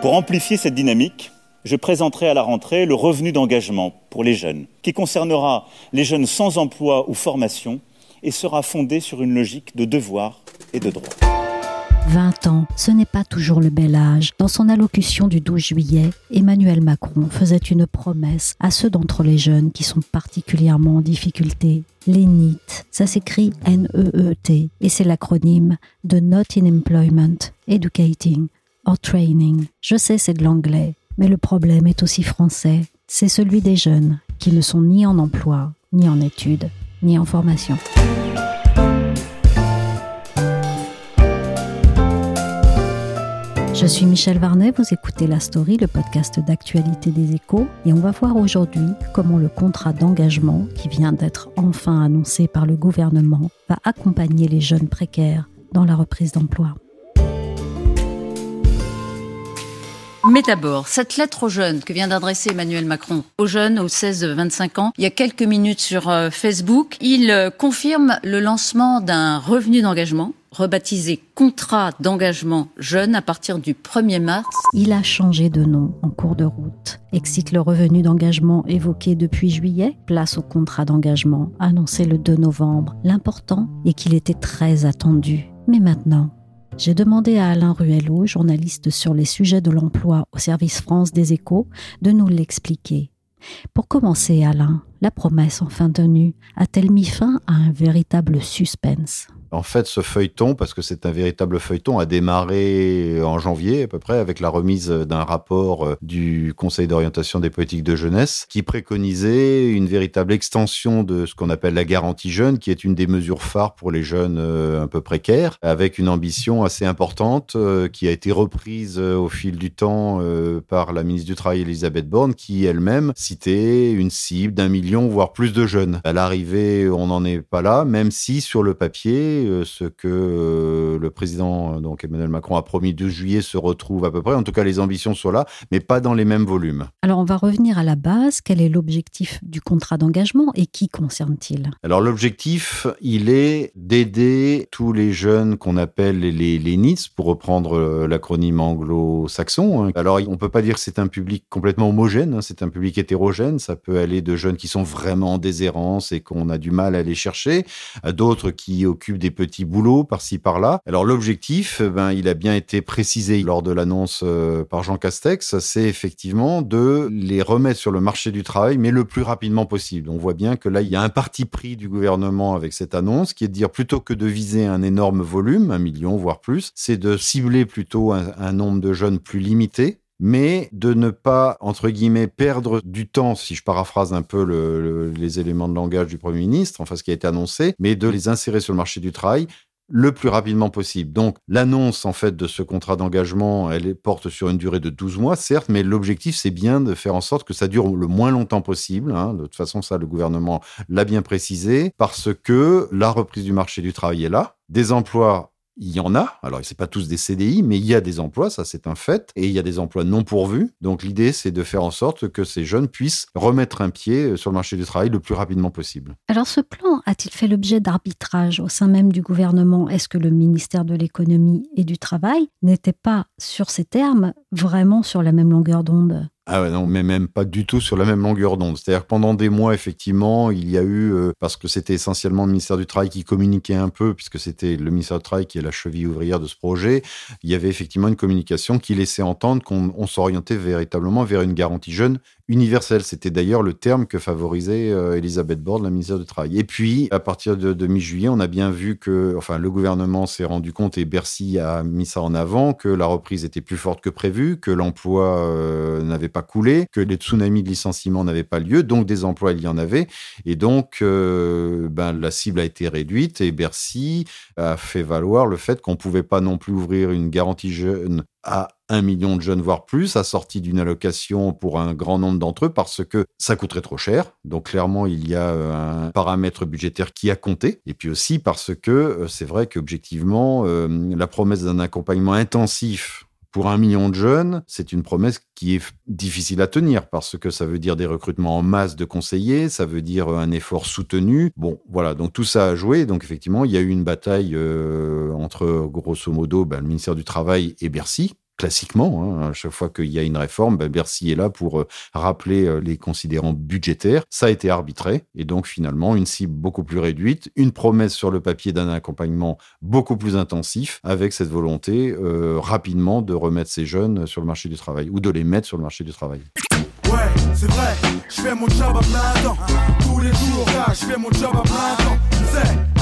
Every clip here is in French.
Pour amplifier cette dynamique, je présenterai à la rentrée le revenu d'engagement pour les jeunes, qui concernera les jeunes sans emploi ou formation et sera fondé sur une logique de devoir et de droit. 20 ans, ce n'est pas toujours le bel âge. Dans son allocution du 12 juillet, Emmanuel Macron faisait une promesse à ceux d'entre les jeunes qui sont particulièrement en difficulté. Les NEET, ça s'écrit N-E-E-T et c'est l'acronyme de Not in Employment, Educating, or training. Je sais, c'est de l'anglais, mais le problème est aussi français. C'est celui des jeunes qui ne sont ni en emploi, ni en études, ni en formation. Je suis Michel Varnet, vous écoutez La Story, le podcast d'actualité des échos, et on va voir aujourd'hui comment le contrat d'engagement, qui vient d'être enfin annoncé par le gouvernement, va accompagner les jeunes précaires dans la reprise d'emploi. Mais d'abord, cette lettre aux jeunes que vient d'adresser Emmanuel Macron aux jeunes aux 16-25 ans, il y a quelques minutes sur euh, Facebook, il euh, confirme le lancement d'un revenu d'engagement rebaptisé contrat d'engagement jeune à partir du 1er mars. Il a changé de nom en cours de route. Excite le revenu d'engagement évoqué depuis juillet, place au contrat d'engagement annoncé le 2 novembre. L'important est qu'il était très attendu. Mais maintenant, j'ai demandé à Alain Ruello, journaliste sur les sujets de l'emploi au service France des échos, de nous l'expliquer. Pour commencer, Alain, la promesse enfin tenue a-t-elle mis fin à un véritable suspense? En fait, ce feuilleton, parce que c'est un véritable feuilleton, a démarré en janvier à peu près avec la remise d'un rapport euh, du Conseil d'orientation des politiques de jeunesse qui préconisait une véritable extension de ce qu'on appelle la garantie jeune, qui est une des mesures phares pour les jeunes euh, un peu précaires, avec une ambition assez importante euh, qui a été reprise au fil du temps par la ministre du Travail Elisabeth Borne, qui elle-même citait une cible d'un million, voire plus de jeunes. À l'arrivée, on n'en est pas là, même si sur le papier, euh, ce que euh, le président donc Emmanuel Macron a promis 2 juillet se retrouve à peu près. En tout cas, les ambitions sont là, mais pas dans les mêmes volumes. Alors, on va revenir à la base. Quel est l'objectif du contrat d'engagement et qui concerne-t-il? Alors, l'objectif, il est d'aider tous les jeunes qu'on appelle les, les NITS, pour reprendre euh, l'acronyme anglo-saxon. Hein. Alors, on peut pas dire que c'est un public complètement homogène, hein. c'est un public hétérogène. Ça peut aller de jeunes qui sont vraiment en déshérence et qu'on a du mal à aller chercher, à d'autres qui occupent des petits boulots par-ci par-là. Alors l'objectif, ben, il a bien été précisé lors de l'annonce euh, par Jean Castex, c'est effectivement de les remettre sur le marché du travail, mais le plus rapidement possible. On voit bien que là, il y a un parti pris du gouvernement avec cette annonce, qui est de dire plutôt que de viser un énorme volume, un million voire plus, c'est de cibler plutôt un nombre de jeunes plus limité mais de ne pas, entre guillemets, perdre du temps, si je paraphrase un peu le, les éléments de langage du Premier ministre, enfin ce qui a été annoncé, mais de les insérer sur le marché du travail le plus rapidement possible. Donc l'annonce en fait de ce contrat d'engagement, elle porte sur une durée de 12 mois, certes, mais l'objectif c'est bien de faire en sorte que ça dure le moins longtemps possible. Hein. De toute façon, ça, le gouvernement l'a bien précisé, parce que la reprise du marché du travail est là. Des emplois il y en a. Alors, c'est pas tous des CDI, mais il y a des emplois, ça c'est un fait. Et il y a des emplois non pourvus. Donc, l'idée, c'est de faire en sorte que ces jeunes puissent remettre un pied euh, sur le marché du travail le plus rapidement possible. Alors, ce plan a-t-il fait l'objet d'arbitrage au sein même du gouvernement? Est-ce que le ministère de l'économie et du travail n'était pas, sur ces termes, vraiment sur la même longueur d'onde? Ah ouais, non, mais même pas du tout sur la même longueur d'onde. C'est-à-dire que pendant des mois, effectivement, il y a eu, euh, parce que c'était essentiellement le ministère du Travail qui communiquait un peu, puisque c'était le ministère du Travail qui est la cheville ouvrière de ce projet, il y avait effectivement une communication qui laissait entendre qu'on s'orientait véritablement vers une garantie jeune universel. C'était d'ailleurs le terme que favorisait euh, Elisabeth Borne, la ministre du Travail. Et puis, à partir de, mi-juillet, on a bien vu que, enfin, le gouvernement s'est rendu compte et Bercy a mis ça en avant, que la reprise était plus forte que prévu, que l'emploi euh, n'avait pas coulé, que les tsunamis de licenciement n'avaient pas lieu, donc des emplois, il y en avait. Et donc, euh, ben, la cible a été réduite et Bercy a fait valoir le fait qu'on pouvait pas non plus ouvrir une garantie jeune à un million de jeunes, voire plus, assorti d'une allocation pour un grand nombre d'entre eux parce que ça coûterait trop cher. Donc clairement, il y a euh, un paramètre budgétaire qui a compté. Et puis aussi parce que euh, c'est vrai qu'objectivement, euh, la promesse d'un accompagnement intensif pour un million de jeunes, c'est une promesse qui est difficile à tenir parce que ça veut dire des recrutements en masse de conseillers, ça veut dire un effort soutenu. Bon, voilà, donc tout ça a joué. Donc effectivement, il y a eu une bataille entre, grosso modo, ben, le ministère du Travail et Bercy classiquement, hein, à chaque fois qu'il y a une réforme, ben Bercy est là pour euh, rappeler euh, les considérants budgétaires. Ça a été arbitré et donc finalement une cible beaucoup plus réduite, une promesse sur le papier d'un accompagnement beaucoup plus intensif avec cette volonté euh, rapidement de remettre ces jeunes sur le marché du travail ou de les mettre sur le marché du travail. Ouais, c'est vrai, je fais mon job à plein temps. Tous les jours, je fais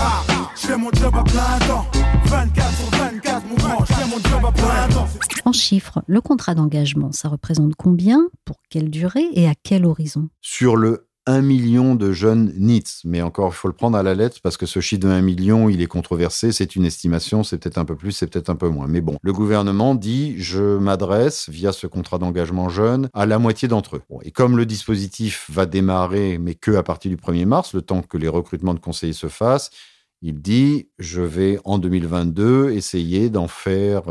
ah, je fais mon job à plein temps. 24 sur 24, mon je fais mon job à plein temps. En chiffres, le contrat d'engagement, ça représente combien, pour quelle durée et à quel horizon? Sur le 1 million de jeunes NITS. Mais encore, il faut le prendre à la lettre parce que ce chiffre de 1 million, il est controversé. C'est une estimation, c'est peut-être un peu plus, c'est peut-être un peu moins. Mais bon, le gouvernement dit, je m'adresse via ce contrat d'engagement jeune à la moitié d'entre eux. et comme le dispositif va démarrer, mais que à partir du 1er mars, le temps que les recrutements de conseillers se fassent, il dit, je vais en 2022 essayer d'en faire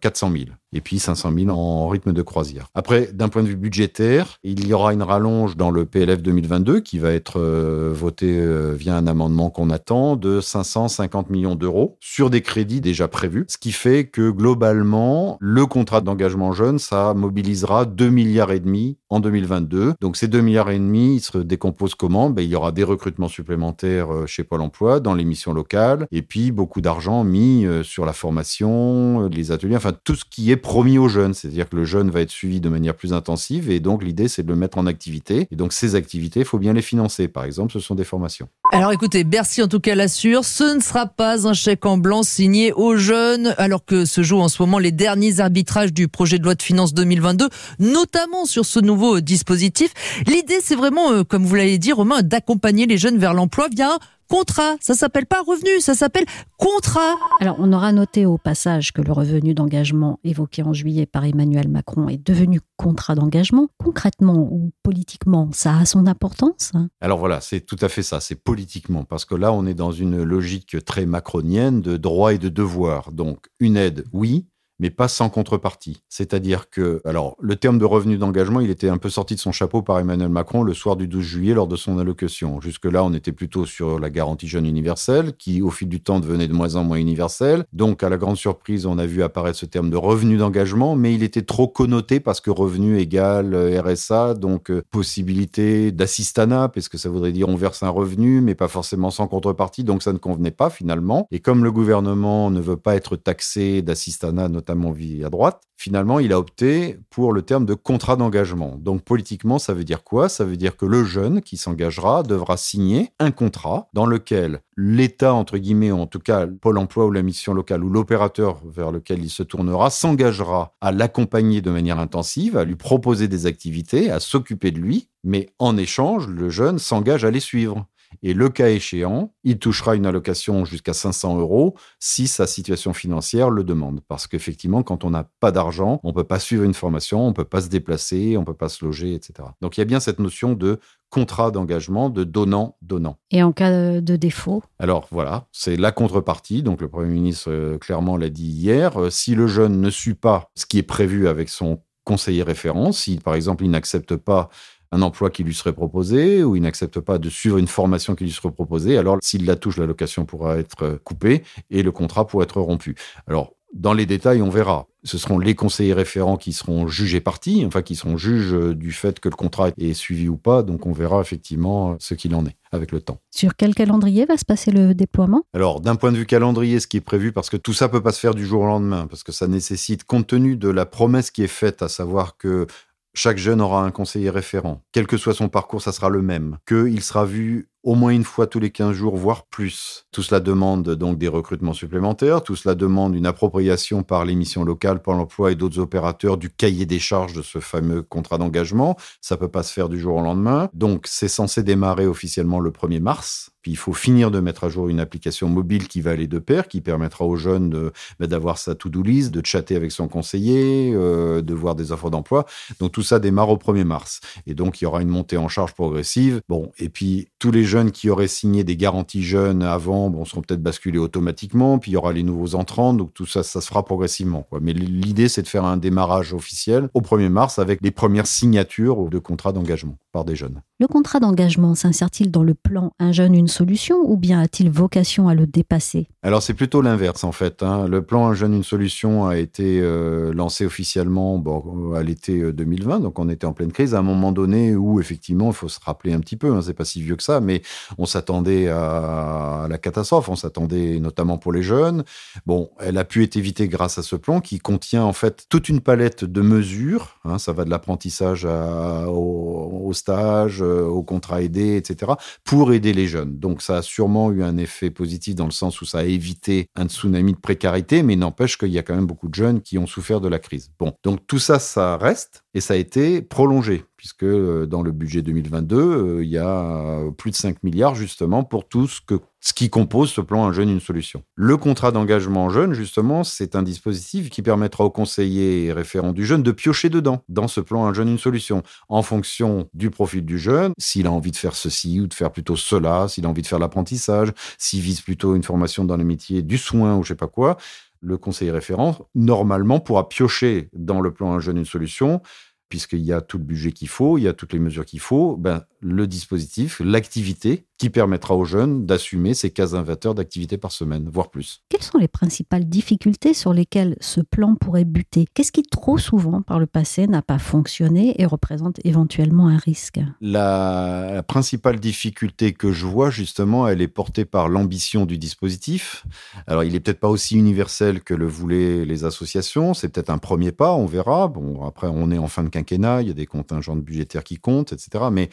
400 000 et puis 500 000 en rythme de croisière. Après, d'un point de vue budgétaire, il y aura une rallonge dans le PLF 2022 qui va être euh, voté euh, via un amendement qu'on attend de 550 millions d'euros sur des crédits déjà prévus, ce qui fait que globalement, le contrat d'engagement jeune, ça mobilisera 2 milliards et demi en 2022. Donc ces 2 milliards et demi, ils se décomposent comment? Ben, Il y aura des recrutements supplémentaires euh, chez Pôle emploi, dans les missions locales, et puis beaucoup d'argent mis sur la formation, les ateliers, enfin tout ce qui est promis aux jeunes. C'est-à-dire que le jeune va être suivi de manière plus intensive et donc l'idée c'est de le mettre en activité. Et donc ces activités, il faut bien les financer. Par exemple, ce sont des formations. Alors écoutez, Bercy en tout cas l'assure, ce ne sera pas un chèque en blanc signé aux jeunes alors que se jouent en ce moment les derniers arbitrages du projet de loi de finances 2022, notamment sur ce nouveau dispositif. L'idée c'est vraiment, euh, comme vous l'avez dit Romain, d'accompagner les jeunes vers l'emploi via contrat. Ça s'appelle pas revenu, ça s'appelle contrat. Alors, on aura noté au passage que le revenu d'engagement évoqué en juillet par Emmanuel Macron est devenu contrat d'engagement. Concrètement ou politiquement, ça a son importance? Alors voilà, c'est tout à fait ça, c'est politiquement, parce que là, on est dans une logique très macronienne de droit et de devoir. Donc, une aide, oui, mais pas sans contrepartie. C'est-à-dire que, alors, le terme de revenu d'engagement, il était un peu sorti de son chapeau par Emmanuel Macron le soir du 12 juillet lors de son allocution. Jusque-là, on était plutôt sur la garantie jeune universelle, qui, au fil du temps, devenait de moins en moins universelle. Donc, à la grande surprise, on a vu apparaître ce terme de revenu d'engagement, mais il était trop connoté parce que revenu égale euh, RSA, donc euh, possibilité d'assistanat, parce que ça voudrait dire on verse un revenu, mais pas forcément sans contrepartie, donc ça ne convenait pas finalement. Et comme le gouvernement ne veut pas être taxé d'assistanat, notamment notamment vie à droite, finalement, il a opté pour le terme de contrat d'engagement. Donc politiquement, ça veut dire quoi? Ça veut dire que le jeune qui s'engagera devra signer un contrat dans lequel l'État, entre guillemets, en tout cas Pôle emploi ou la mission locale ou l'opérateur vers lequel il se tournera, s'engagera à l'accompagner de manière intensive, à lui proposer des activités, à s'occuper de lui, mais en échange, le jeune s'engage à les suivre. Et le cas échéant, il touchera une allocation jusqu'à 500 euros si sa situation financière le demande. Parce qu'effectivement, quand on n'a pas d'argent, on ne peut pas suivre une formation, on ne peut pas se déplacer, on ne peut pas se loger, etc. Donc il y a bien cette notion de contrat d'engagement, de donnant-donnant. Et en cas de défaut? Alors voilà, c'est la contrepartie. Donc le Premier ministre euh, clairement l'a dit hier. Euh, si le jeune ne suit pas ce qui est prévu avec son conseiller référent, si par exemple il n'accepte pas un emploi qui lui serait proposé ou il n'accepte pas de suivre une formation qui lui serait proposée, alors s'il la touche, l'allocation pourra être coupée et le contrat pourra être rompu. Alors, dans les détails, on verra. Ce seront les conseillers référents qui seront jugés partis, enfin qui seront juges du fait que le contrat est suivi ou pas. Donc on verra effectivement ce qu'il en est avec le temps. Sur quel calendrier va se passer le déploiement? Alors d'un point de vue calendrier, ce qui est prévu, parce que tout ça peut pas se faire du jour au lendemain, parce que ça nécessite, compte tenu de la promesse qui est faite, à savoir que chaque jeune aura un conseiller référent. Quel que soit son parcours, ça sera le même. Qu'il sera vu au moins une fois tous les 15 jours, voire plus. Tout cela demande donc des recrutements supplémentaires, tout cela demande une appropriation par les missions locales, par l'emploi et d'autres opérateurs du cahier des charges de ce fameux contrat d'engagement. Ça peut pas se faire du jour au lendemain. Donc c'est censé démarrer officiellement le 1er mars. Puis il faut finir de mettre à jour une application mobile qui va aller de pair, qui permettra aux jeunes bah, d'avoir sa to-do list, de chatter avec son conseiller, euh, de voir des offres d'emploi. Donc tout ça démarre au 1er mars. Et donc il y aura une montée en charge progressive. Bon, et puis tous les jeunes qui auraient signé des garanties jeunes avant, bon, seront peut-être basculés automatiquement, puis il y aura les nouveaux entrants, donc tout ça, ça se fera progressivement. Mais l'idée, c'est de faire un démarrage officiel au 1er mars avec les premières signatures de contrats d'engagement par des jeunes. Le contrat d'engagement s'insère-t-il dans le plan Un jeune, une solution ou bien a-t-il vocation à le dépasser? Alors c'est plutôt l'inverse en fait. Hein. Le plan Un jeune, une solution a été euh, lancé officiellement bon, à l'été 2020, euh, donc on était en pleine crise à un moment donné où effectivement, il faut se rappeler un petit peu, hein, c'est pas si vieux que ça, mais on s'attendait à la catastrophe, on s'attendait notamment pour les jeunes. Bon, elle a pu être évitée grâce à ce plan qui contient en fait toute une palette de mesures. Hein. ça va de l'apprentissage au, au stage, euh, au contrat aidé, etc., pour aider les jeunes. Donc ça a sûrement eu un effet positif dans le sens où ça a évité un tsunami de précarité, mais n'empêche qu'il y a quand même beaucoup de jeunes qui ont souffert de la crise. Bon, donc tout ça, ça reste et ça a été prolongé puisque euh, dans le budget 2022, euh, il y a plus de 5 milliards justement pour tout ce, qui compose ce plan Un jeune, une solution. Le contrat d'engagement jeune, justement, c'est un dispositif qui permettra aux conseillers et référents du jeune de piocher dedans, dans ce plan Un jeune, une solution, en fonction du profil du jeune, s'il a envie de faire ceci ou de faire plutôt cela, s'il a envie de faire l'apprentissage, s'il vise plutôt une formation dans le métier du soin ou je sais pas quoi le conseiller référent, normalement, pourra piocher dans le plan Un jeune, une solution puisqu'il y a tout le budget qu'il faut, il y a toutes les mesures qu'il faut, ben, le dispositif, l'activité qui permettra aux jeunes d'assumer ces 15 heures d'activité par semaine, voire plus. Quelles sont les principales difficultés sur lesquelles ce plan pourrait buter? Qu'est-ce qui trop souvent par le passé n'a pas fonctionné et représente éventuellement un risque? La, la, principale difficulté que je vois justement, elle est portée par l'ambition du dispositif. Alors il est peut-être pas aussi universel que le voulaient les associations, c'est peut-être un premier pas, on verra. Bon, après on est en fin de quinquennat, il y a des contingents budgétaires qui comptent, etc. Mais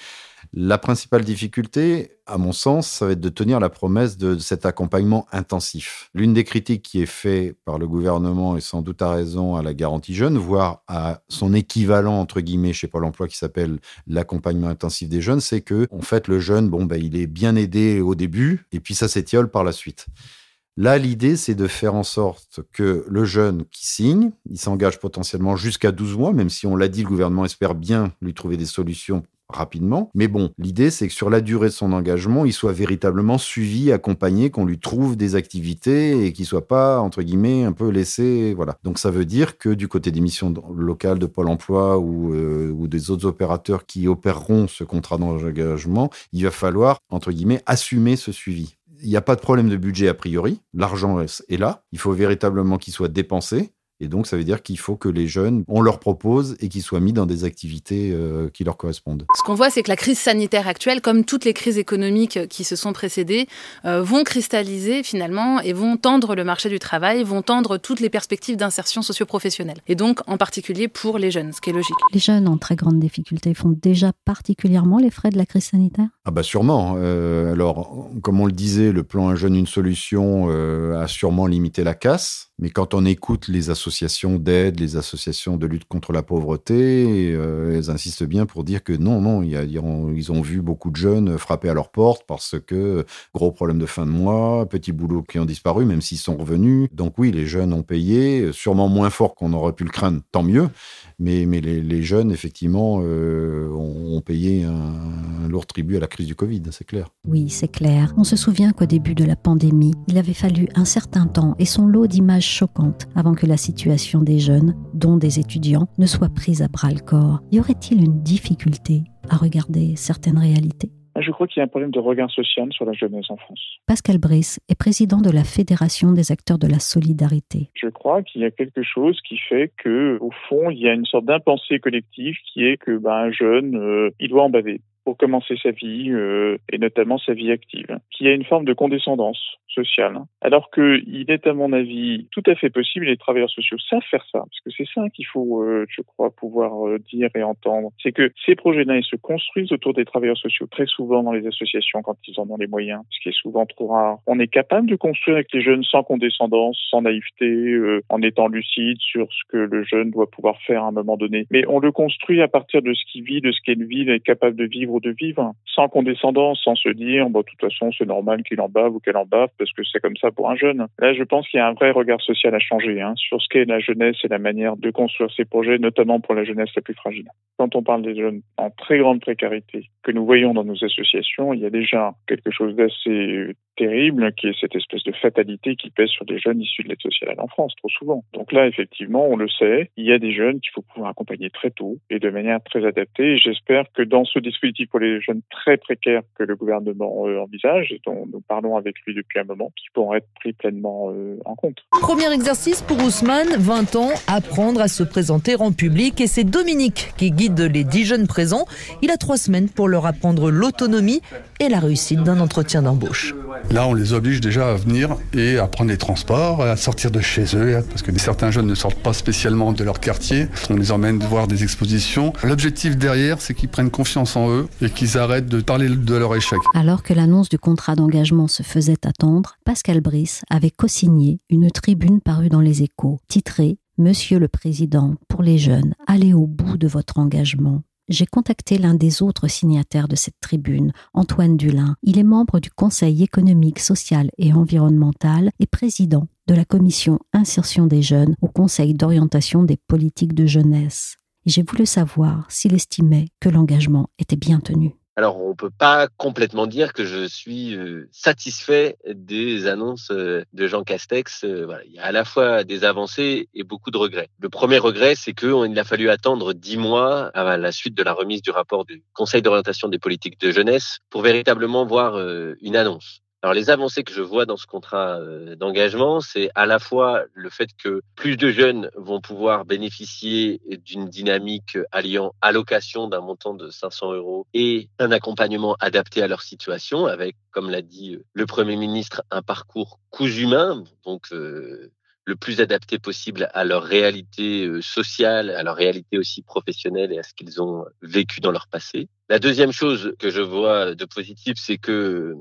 la principale difficulté, à mon sens, ça va être de tenir la promesse de cet accompagnement intensif. L'une des critiques qui est faite par le gouvernement, et sans doute à raison, à la garantie jeune, voire à son équivalent, entre guillemets, chez Pôle emploi, qui s'appelle l'accompagnement intensif des jeunes, c'est que, en fait, le jeune, bon, ben, il est bien aidé au début, et puis ça s'étiole par la suite. Là, l'idée, c'est de faire en sorte que le jeune qui signe, il s'engage potentiellement jusqu'à 12 mois, même si on l'a dit, le gouvernement espère bien lui trouver des solutions rapidement. Mais bon, l'idée, c'est que sur la durée de son engagement, il soit véritablement suivi, accompagné, qu'on lui trouve des activités et qu'il soit pas, entre guillemets, un peu laissé. Voilà. Donc ça veut dire que du côté des missions locales de Pôle emploi ou, euh, ou des autres opérateurs qui opéreront ce contrat d'engagement, il va falloir, entre guillemets, assumer ce suivi. Il n'y a pas de problème de budget a priori. L'argent est là. Il faut véritablement qu'il soit dépensé. Et donc, ça veut dire qu'il faut que les jeunes, on leur propose et qu'ils soient mis dans des activités euh, qui leur correspondent. Ce qu'on voit, c'est que la crise sanitaire actuelle, comme toutes les crises économiques qui se sont précédées, euh, vont cristalliser finalement et vont tendre le marché du travail, vont tendre toutes les perspectives d'insertion socio-professionnelle. Et donc, en particulier pour les jeunes, ce qui est logique. Les jeunes en très grande difficulté font déjà particulièrement les frais de la crise sanitaire? Ah bah sûrement. Euh, alors, comme on le disait, le plan Un jeune, une solution a sûrement limité la casse. Mais quand on écoute les associations d'aide, les associations de lutte contre la pauvreté, euh, elles insistent bien pour dire que non, non, y a, ils ont vu beaucoup de jeunes frapper à leur porte parce que gros problème de fin de mois, petits boulots qui ont disparu, même s'ils sont revenus. Donc oui, les jeunes ont payé, sûrement moins fort qu'on aurait pu le craindre, tant mieux. Mais, mais les, jeunes, effectivement, euh, ont, payé un, lourd tribut à la crise du Covid, c'est clair. Oui, c'est clair. On se souvient qu'au début de la pandémie, il avait fallu un certain temps et son lot d'images choquantes avant que la situation des jeunes, dont des étudiants, ne soit prise à bras le corps. Y aurait-il une difficulté à regarder certaines réalités? Je crois qu'il y a un problème de regard social sur la jeunesse en France. Pascal Brice est président de la Fédération des acteurs de la solidarité. Je crois qu'il y a quelque chose qui fait que, au fond, il y a une sorte d'impensée collective qui est que ben, un jeune, euh, il doit en baver pour commencer sa vie euh, et notamment sa vie active. Qu'il y a une forme de condescendance social. Alors qu'il est, à mon avis, tout à fait possible, les travailleurs sociaux savent faire ça, parce que c'est ça qu'il faut, euh, je crois, pouvoir euh, dire et entendre. C'est que ces projets-là, ils se construisent autour des travailleurs sociaux, très souvent dans les associations quand ils en ont les moyens, ce qui est souvent trop rare. On est capable de construire avec les jeunes sans condescendance, sans naïveté, euh, en étant lucide sur ce que le jeune doit pouvoir faire à un moment donné. Mais on le construit à partir de ce qu'il vit, de ce qu'est ville est capable de vivre ou de vivre, sans condescendance, sans se dire, bon, de toute façon, c'est normal qu'il en bave ou qu'elle en bave parce que c'est comme ça pour un jeune. Là, je pense qu'il y a un vrai regard social à changer hein, sur ce qu'est la jeunesse et la manière de construire ces projets, notamment pour la jeunesse la plus fragile. Quand on parle des jeunes en très grande précarité que nous voyons dans nos associations, il y a déjà quelque chose d'assez terrible qui est cette espèce de fatalité qui pèse sur des jeunes issus de l'aide sociale en France trop souvent. Donc là, effectivement, on le sait, il y a des jeunes qu'il faut pouvoir accompagner très tôt et de manière très adaptée. J'espère que dans ce dispositif pour les jeunes très précaires que le gouvernement euh, envisage dont nous parlons avec lui depuis un moment, qui pourront être pris pleinement euh, en compte. Premier exercice pour Ousmane, 20 ans, apprendre à se présenter en public. Et c'est Dominique qui guide les 10 jeunes présents. Il a trois semaines pour leur apprendre l'autonomie et la réussite d'un entretien d'embauche. Là, on les oblige déjà à venir et à prendre les transports, à sortir de chez eux, parce que certains jeunes ne sortent pas spécialement de leur quartier. On les emmène voir des expositions. L'objectif derrière, c'est qu'ils prennent confiance en eux et qu'ils arrêtent de parler de leur échec. Alors que l'annonce du contrat d'engagement se faisait attendre, Pascal Brice avait co-signé une tribune parue dans les échos, titrée Monsieur le Président, pour les jeunes, allez au bout de votre engagement j'ai contacté l'un des autres signataires de cette tribune, Antoine Dulin. Il est membre du Conseil économique, social et environnemental et président de la commission insertion des jeunes au Conseil d'orientation des politiques de jeunesse. J'ai voulu savoir s'il estimait que l'engagement était bien tenu. Alors, on peut pas complètement dire que je suis euh, satisfait des annonces euh, de Jean Castex. Euh. Il y a à la fois des avancées et beaucoup de regrets. Le premier regret, c'est qu'il a fallu attendre dix mois à la suite de la remise du rapport du Conseil d'orientation des politiques de jeunesse pour véritablement voir une annonce. Alors les avancées que je vois dans ce contrat euh, d'engagement, c'est à la fois le fait que plus de jeunes vont pouvoir bénéficier d'une dynamique alliant allocation d'un montant de 500 euros et un accompagnement adapté à leur situation, avec, comme l'a dit le Premier ministre, un parcours cousu humain, donc euh, le plus adapté possible à leur réalité euh, sociale, à leur réalité aussi professionnelle et à ce qu'ils ont vécu dans leur passé. La deuxième chose que je vois de positif, c'est que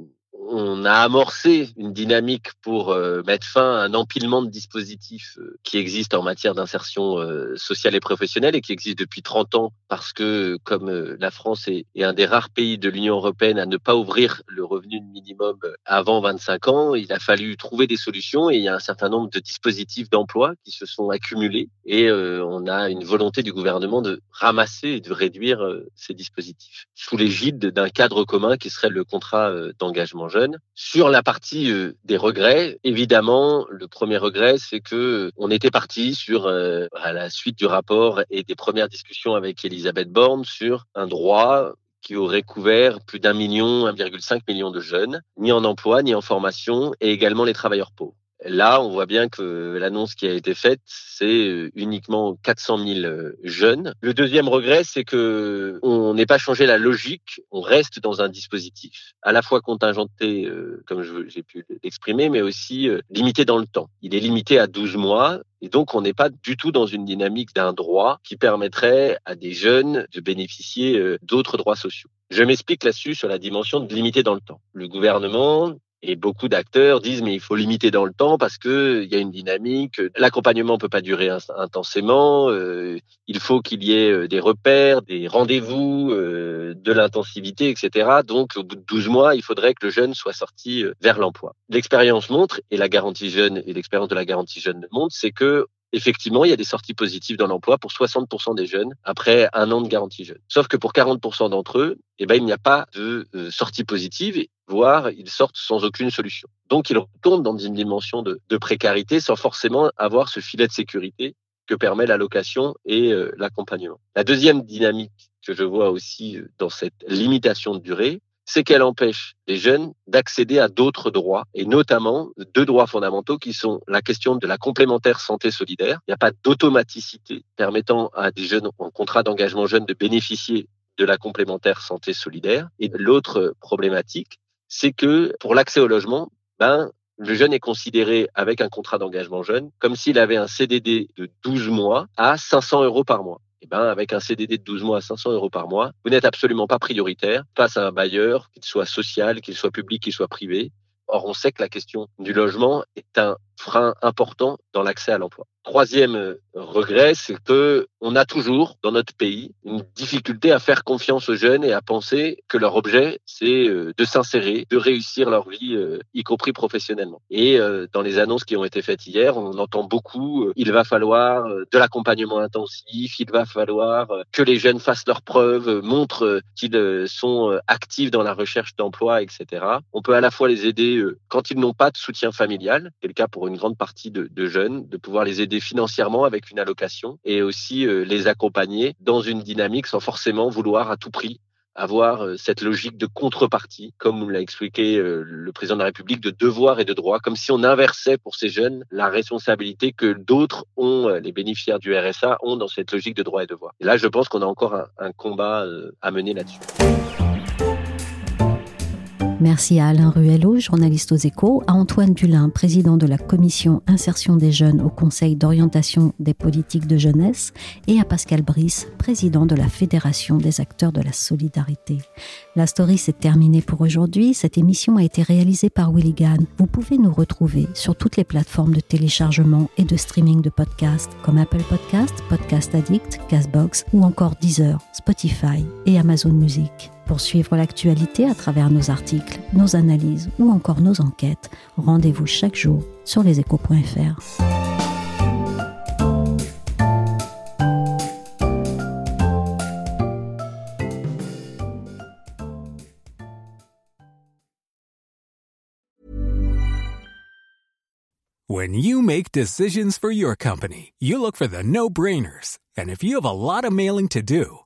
on a amorcé une dynamique pour euh, mettre fin à un empilement de dispositifs euh, qui existent en matière d'insertion euh, sociale et professionnelle et qui existent depuis 30 ans parce que comme la France est, est, un des rares pays de l'Union européenne à ne pas ouvrir le revenu minimum avant 25 ans, il a fallu trouver des solutions et il y a un certain nombre de dispositifs d'emploi qui se sont accumulés et on a une volonté du gouvernement de ramasser et de réduire ces dispositifs sous l'égide d'un cadre commun qui serait le contrat d'engagement sur la partie euh, des regrets, évidemment, le premier regret, c'est que euh, on était parti sur euh, à la suite du rapport et des premières discussions avec Elisabeth Borne sur un droit qui aurait couvert plus d'un million, 1,5 million de jeunes, ni en emploi, ni en formation, et également les travailleurs pauvres. Là, on voit bien que l'annonce qui a été faite, c'est euh, uniquement 400 000 euh, jeunes. Le deuxième regret, c'est que on n'ait pas changé la logique. On reste dans un dispositif à la fois contingenté, euh, comme j'ai pu l'exprimer, mais aussi limité dans le temps. Il est limité à 12 mois. Et donc, on n'est pas du tout dans une dynamique d'un droit qui permettrait à des jeunes de bénéficier d'autres droits sociaux. Je m'explique là-dessus sur la dimension de limiter dans le temps. Le gouvernement et beaucoup d'acteurs disent mais il faut limiter dans le temps parce que il y a une dynamique. L'accompagnement peut pas durer intensément. Euh, il faut qu'il y ait euh, des repères, des rendez-vous, euh, de l'intensivité, etc. Donc au bout de 12 mois, il faudrait que le jeune soit sorti vers l'emploi. L'expérience montre et la garantie jeune et l'expérience de la garantie jeune montre, c'est que effectivement, il y a des sorties positives dans l'emploi pour 60% des jeunes après un an de garantie jeune. Sauf que pour 40% d'entre eux, eh ben, il n'y a pas de euh, sortie positive, voire ils sortent sans aucune solution. Donc, ils retournent dans une dimension de, précarité sans forcément avoir ce filet de sécurité que permet l'allocation et euh, l'accompagnement. La deuxième dynamique que je vois aussi euh, dans cette limitation de durée, c'est qu'elle empêche les jeunes d'accéder à d'autres droits, et notamment deux droits fondamentaux qui sont la question de la complémentaire santé solidaire. Il n'y a pas d'automaticité permettant à des jeunes en contrat d'engagement jeune de bénéficier de la complémentaire santé solidaire. Et l'autre problématique, c'est que pour l'accès au logement, ben, le jeune est considéré avec un contrat d'engagement jeune comme s'il avait un CDD de 12 mois à 500 euros par mois. Eh ben, avec un CDD de 12 mois à 500 euros par mois, vous n'êtes absolument pas prioritaire face à un bailleur, qu'il soit social, qu'il soit public, qu'il soit privé. Or, on sait que la question du logement est un frein important dans l'accès à l'emploi. Troisième euh, regret, c'est que on a toujours dans notre pays une difficulté à faire confiance aux jeunes et à penser que leur objet c'est euh, de s'insérer, de réussir leur vie, euh, y compris professionnellement. Et dans les annonces qui ont été faites hier, on entend beaucoup il va falloir de l'accompagnement intensif, il va falloir que les jeunes fassent leurs preuves, montrent qu'ils sont actifs dans la recherche d'emploi, etc. On peut à la fois les aider quand ils n'ont pas de soutien familial, c'est le cas pour une grande partie de, jeunes, de pouvoir les aider financièrement avec une allocation et aussi euh, les accompagner dans une dynamique sans forcément vouloir à tout prix avoir euh, cette logique de contrepartie, comme l'a expliqué euh, le président de la République, de devoir et de droit, comme si on inversait pour ces jeunes la responsabilité que d'autres ont, les bénéficiaires du RSA, ont dans cette logique de droit et devoir. Et là, je pense qu'on a encore un combat à mener là-dessus. Merci à Alain Ruello, journaliste aux échos, à Antoine Dulin, président de la commission insertion des jeunes au Conseil d'orientation des politiques de jeunesse, et à Pascal Brice, président de la Fédération des acteurs de la solidarité. La story s'est terminée pour aujourd'hui. Cette émission a été réalisée par Willigan. Vous pouvez nous retrouver sur toutes les plateformes de téléchargement et de streaming de podcasts comme Apple Podcast, Podcast Addict, Castbox ou encore Deezer, Spotify et Amazon Music. Pour suivre l'actualité à travers nos articles, nos analyses ou encore nos enquêtes, rendez-vous chaque jour sur leséchos.fr. When you make decisions for your company, you look for the no-brainers. And if you have a lot of mailing to do,